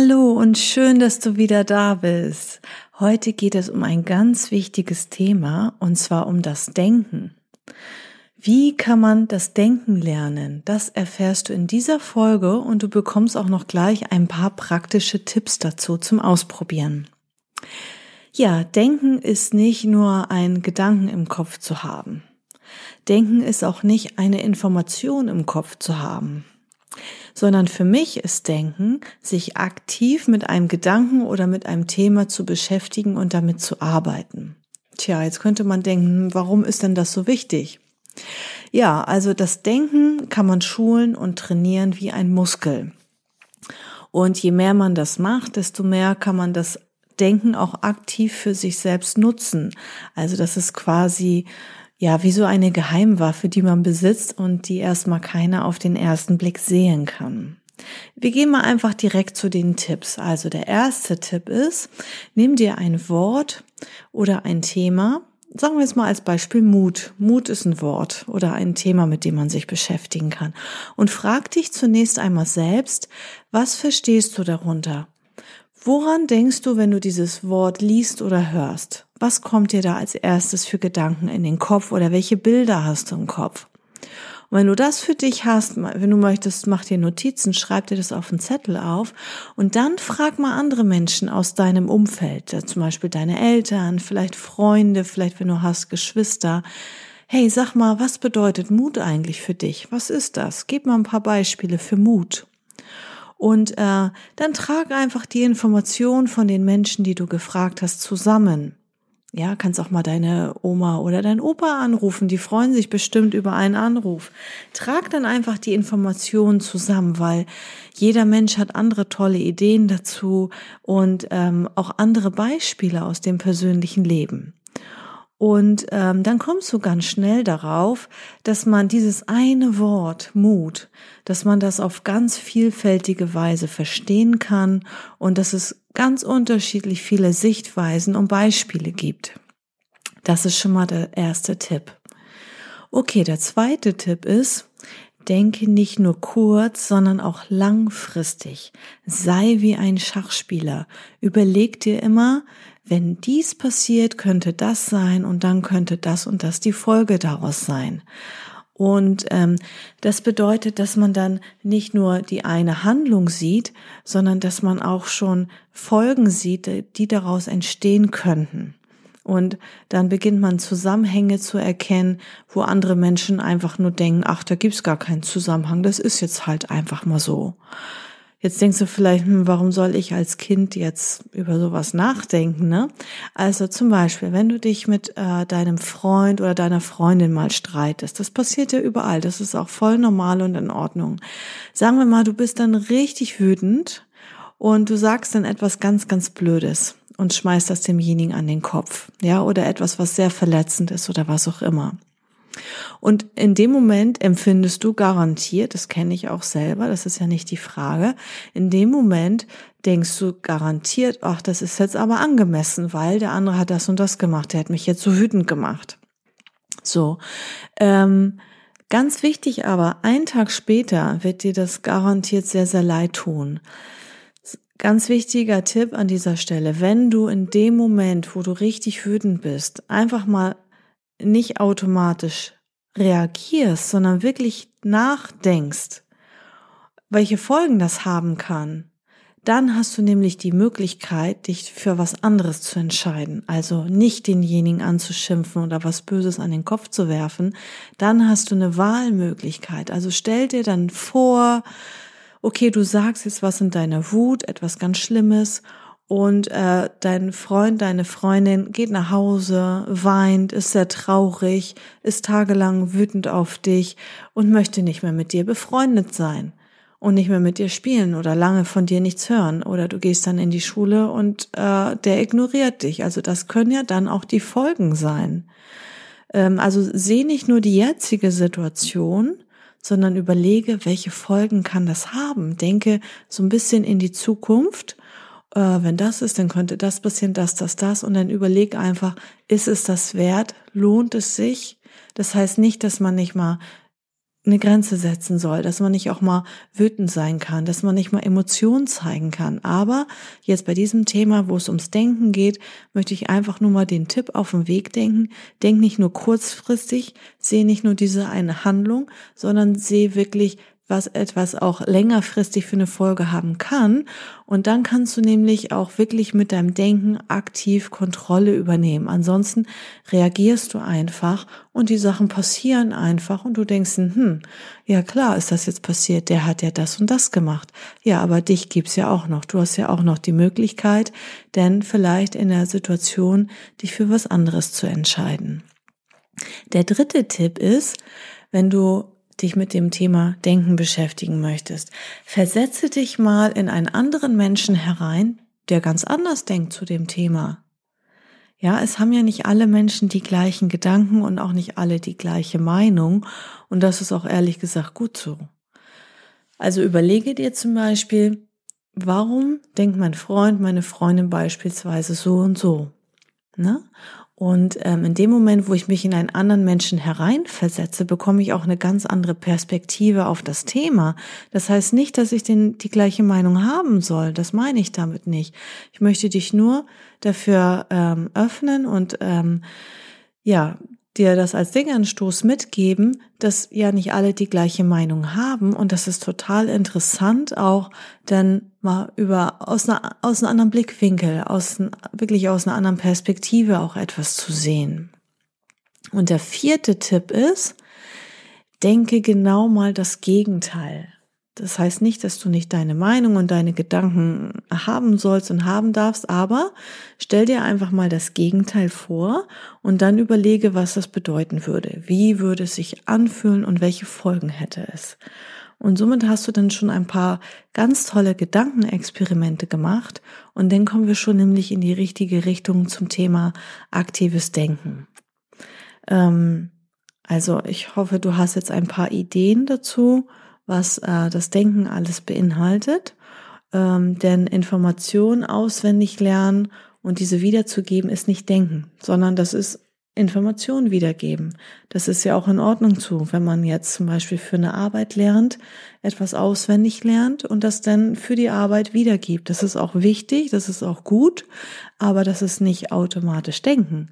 Hallo und schön, dass du wieder da bist. Heute geht es um ein ganz wichtiges Thema und zwar um das Denken. Wie kann man das Denken lernen? Das erfährst du in dieser Folge und du bekommst auch noch gleich ein paar praktische Tipps dazu zum Ausprobieren. Ja, Denken ist nicht nur ein Gedanken im Kopf zu haben. Denken ist auch nicht eine Information im Kopf zu haben sondern für mich ist Denken, sich aktiv mit einem Gedanken oder mit einem Thema zu beschäftigen und damit zu arbeiten. Tja, jetzt könnte man denken, warum ist denn das so wichtig? Ja, also das Denken kann man schulen und trainieren wie ein Muskel. Und je mehr man das macht, desto mehr kann man das Denken auch aktiv für sich selbst nutzen. Also das ist quasi ja, wie so eine Geheimwaffe, die man besitzt und die erstmal keiner auf den ersten Blick sehen kann. Wir gehen mal einfach direkt zu den Tipps. Also der erste Tipp ist, nimm dir ein Wort oder ein Thema. Sagen wir jetzt mal als Beispiel Mut. Mut ist ein Wort oder ein Thema, mit dem man sich beschäftigen kann. Und frag dich zunächst einmal selbst, was verstehst du darunter? Woran denkst du, wenn du dieses Wort liest oder hörst? Was kommt dir da als erstes für Gedanken in den Kopf oder welche Bilder hast du im Kopf? Und wenn du das für dich hast, wenn du möchtest, mach dir Notizen, schreib dir das auf einen Zettel auf und dann frag mal andere Menschen aus deinem Umfeld, zum Beispiel deine Eltern, vielleicht Freunde, vielleicht wenn du hast Geschwister. Hey, sag mal, was bedeutet Mut eigentlich für dich? Was ist das? Gib mal ein paar Beispiele für Mut. Und äh, dann trag einfach die Information von den Menschen, die du gefragt hast, zusammen. Ja, kannst auch mal deine Oma oder dein Opa anrufen. Die freuen sich bestimmt über einen Anruf. Trag dann einfach die Informationen zusammen, weil jeder Mensch hat andere tolle Ideen dazu und ähm, auch andere Beispiele aus dem persönlichen Leben. Und ähm, dann kommst du ganz schnell darauf, dass man dieses eine Wort Mut, dass man das auf ganz vielfältige Weise verstehen kann und dass es ganz unterschiedlich viele Sichtweisen und Beispiele gibt. Das ist schon mal der erste Tipp. Okay, der zweite Tipp ist, denke nicht nur kurz, sondern auch langfristig. Sei wie ein Schachspieler. Überleg dir immer, wenn dies passiert, könnte das sein und dann könnte das und das die Folge daraus sein. Und ähm, das bedeutet, dass man dann nicht nur die eine Handlung sieht, sondern dass man auch schon Folgen sieht, die daraus entstehen könnten. Und dann beginnt man Zusammenhänge zu erkennen, wo andere Menschen einfach nur denken, ach, da gibt's gar keinen Zusammenhang, das ist jetzt halt einfach mal so. Jetzt denkst du vielleicht, hm, warum soll ich als Kind jetzt über sowas nachdenken? Ne? Also zum Beispiel, wenn du dich mit äh, deinem Freund oder deiner Freundin mal streitest, das passiert ja überall, das ist auch voll normal und in Ordnung. Sagen wir mal, du bist dann richtig wütend und du sagst dann etwas ganz, ganz Blödes und schmeißt das demjenigen an den Kopf, ja, oder etwas, was sehr verletzend ist oder was auch immer. Und in dem Moment empfindest du garantiert, das kenne ich auch selber, das ist ja nicht die Frage, in dem Moment denkst du garantiert, ach, das ist jetzt aber angemessen, weil der andere hat das und das gemacht, der hat mich jetzt so wütend gemacht. So, ähm, ganz wichtig aber, ein Tag später wird dir das garantiert sehr, sehr leid tun. Ganz wichtiger Tipp an dieser Stelle, wenn du in dem Moment, wo du richtig wütend bist, einfach mal nicht automatisch reagierst, sondern wirklich nachdenkst, welche Folgen das haben kann, dann hast du nämlich die Möglichkeit, dich für was anderes zu entscheiden. Also nicht denjenigen anzuschimpfen oder was Böses an den Kopf zu werfen. Dann hast du eine Wahlmöglichkeit. Also stell dir dann vor, okay, du sagst jetzt was in deiner Wut, etwas ganz Schlimmes und äh, dein Freund, deine Freundin geht nach Hause, weint, ist sehr traurig, ist tagelang wütend auf dich und möchte nicht mehr mit dir befreundet sein. und nicht mehr mit dir spielen oder lange von dir nichts hören oder du gehst dann in die Schule und äh, der ignoriert dich. Also das können ja dann auch die Folgen sein. Ähm, also sehe nicht nur die jetzige Situation, sondern überlege, welche Folgen kann das haben. Denke so ein bisschen in die Zukunft. Äh, wenn das ist, dann könnte das passieren, das, das, das. Und dann überleg einfach, ist es das wert? Lohnt es sich? Das heißt nicht, dass man nicht mal eine Grenze setzen soll, dass man nicht auch mal wütend sein kann, dass man nicht mal Emotionen zeigen kann. Aber jetzt bei diesem Thema, wo es ums Denken geht, möchte ich einfach nur mal den Tipp auf den Weg denken. Denk nicht nur kurzfristig, sehe nicht nur diese eine Handlung, sondern sehe wirklich, was etwas auch längerfristig für eine Folge haben kann. Und dann kannst du nämlich auch wirklich mit deinem Denken aktiv Kontrolle übernehmen. Ansonsten reagierst du einfach und die Sachen passieren einfach und du denkst, hm, ja klar ist das jetzt passiert, der hat ja das und das gemacht. Ja, aber dich gibt's ja auch noch. Du hast ja auch noch die Möglichkeit, denn vielleicht in der Situation dich für was anderes zu entscheiden. Der dritte Tipp ist, wenn du dich mit dem Thema Denken beschäftigen möchtest, versetze dich mal in einen anderen Menschen herein, der ganz anders denkt zu dem Thema. Ja, es haben ja nicht alle Menschen die gleichen Gedanken und auch nicht alle die gleiche Meinung. Und das ist auch ehrlich gesagt gut so. Also überlege dir zum Beispiel, warum denkt mein Freund, meine Freundin beispielsweise so und so? Ne? Und ähm, in dem Moment, wo ich mich in einen anderen Menschen hereinversetze, bekomme ich auch eine ganz andere Perspektive auf das Thema. Das heißt nicht, dass ich den, die gleiche Meinung haben soll. Das meine ich damit nicht. Ich möchte dich nur dafür ähm, öffnen und ähm, ja, dir das als Denkanstoß mitgeben, dass ja nicht alle die gleiche Meinung haben und das ist total interessant auch dann mal über aus einer, aus einem anderen Blickwinkel, aus wirklich aus einer anderen Perspektive auch etwas zu sehen. Und der vierte Tipp ist, denke genau mal das Gegenteil. Das heißt nicht, dass du nicht deine Meinung und deine Gedanken haben sollst und haben darfst, aber stell dir einfach mal das Gegenteil vor und dann überlege, was das bedeuten würde. Wie würde es sich anfühlen und welche Folgen hätte es? Und somit hast du dann schon ein paar ganz tolle Gedankenexperimente gemacht und dann kommen wir schon nämlich in die richtige Richtung zum Thema aktives Denken. Ähm, also ich hoffe, du hast jetzt ein paar Ideen dazu was äh, das Denken alles beinhaltet. Ähm, denn Information auswendig lernen und diese wiederzugeben ist nicht Denken, sondern das ist Information wiedergeben. Das ist ja auch in Ordnung zu, wenn man jetzt zum Beispiel für eine Arbeit lernt, etwas auswendig lernt und das dann für die Arbeit wiedergibt. Das ist auch wichtig, das ist auch gut, aber das ist nicht automatisch Denken.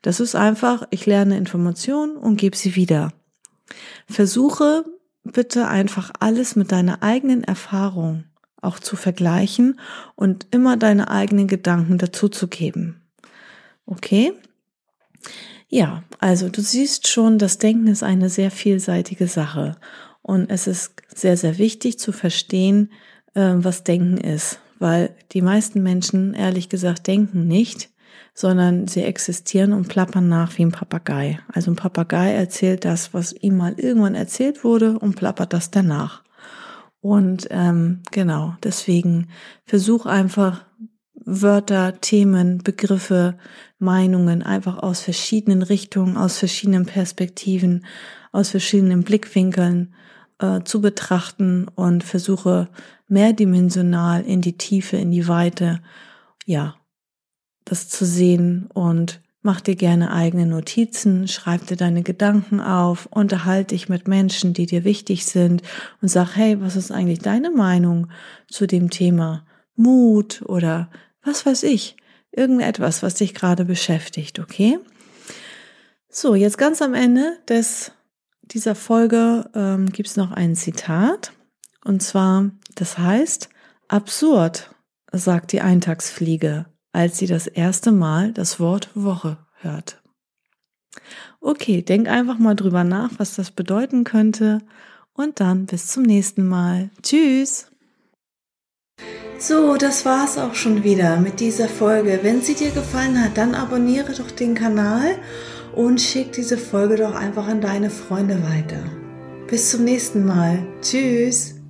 Das ist einfach, ich lerne Information und gebe sie wieder. Versuche bitte einfach alles mit deiner eigenen Erfahrung auch zu vergleichen und immer deine eigenen Gedanken dazu zu geben. Okay? Ja, also du siehst schon, das Denken ist eine sehr vielseitige Sache und es ist sehr, sehr wichtig zu verstehen, äh, was Denken ist, weil die meisten Menschen ehrlich gesagt denken nicht, sondern sie existieren und plappern nach wie ein Papagei. Also ein Papagei erzählt das, was ihm mal irgendwann erzählt wurde und plappert das danach. Und ähm, genau, deswegen versuch einfach Wörter, Themen, Begriffe, Meinungen einfach aus verschiedenen Richtungen, aus verschiedenen Perspektiven, aus verschiedenen Blickwinkeln äh, zu betrachten und versuche mehrdimensional in die Tiefe, in die Weite, ja, das zu sehen und mach dir gerne eigene Notizen, schreib dir deine Gedanken auf, unterhalte dich mit Menschen, die dir wichtig sind und sag, hey, was ist eigentlich deine Meinung zu dem Thema Mut oder was weiß ich, irgendetwas, was dich gerade beschäftigt, okay? So, jetzt ganz am Ende des, dieser Folge ähm, gibt es noch ein Zitat und zwar, das heißt, absurd, sagt die Eintagsfliege als sie das erste Mal das Wort Woche hört. Okay, denk einfach mal drüber nach, was das bedeuten könnte und dann bis zum nächsten Mal. Tschüss! So, das war's auch schon wieder mit dieser Folge. Wenn sie dir gefallen hat, dann abonniere doch den Kanal und schick diese Folge doch einfach an deine Freunde weiter. Bis zum nächsten Mal. Tschüss!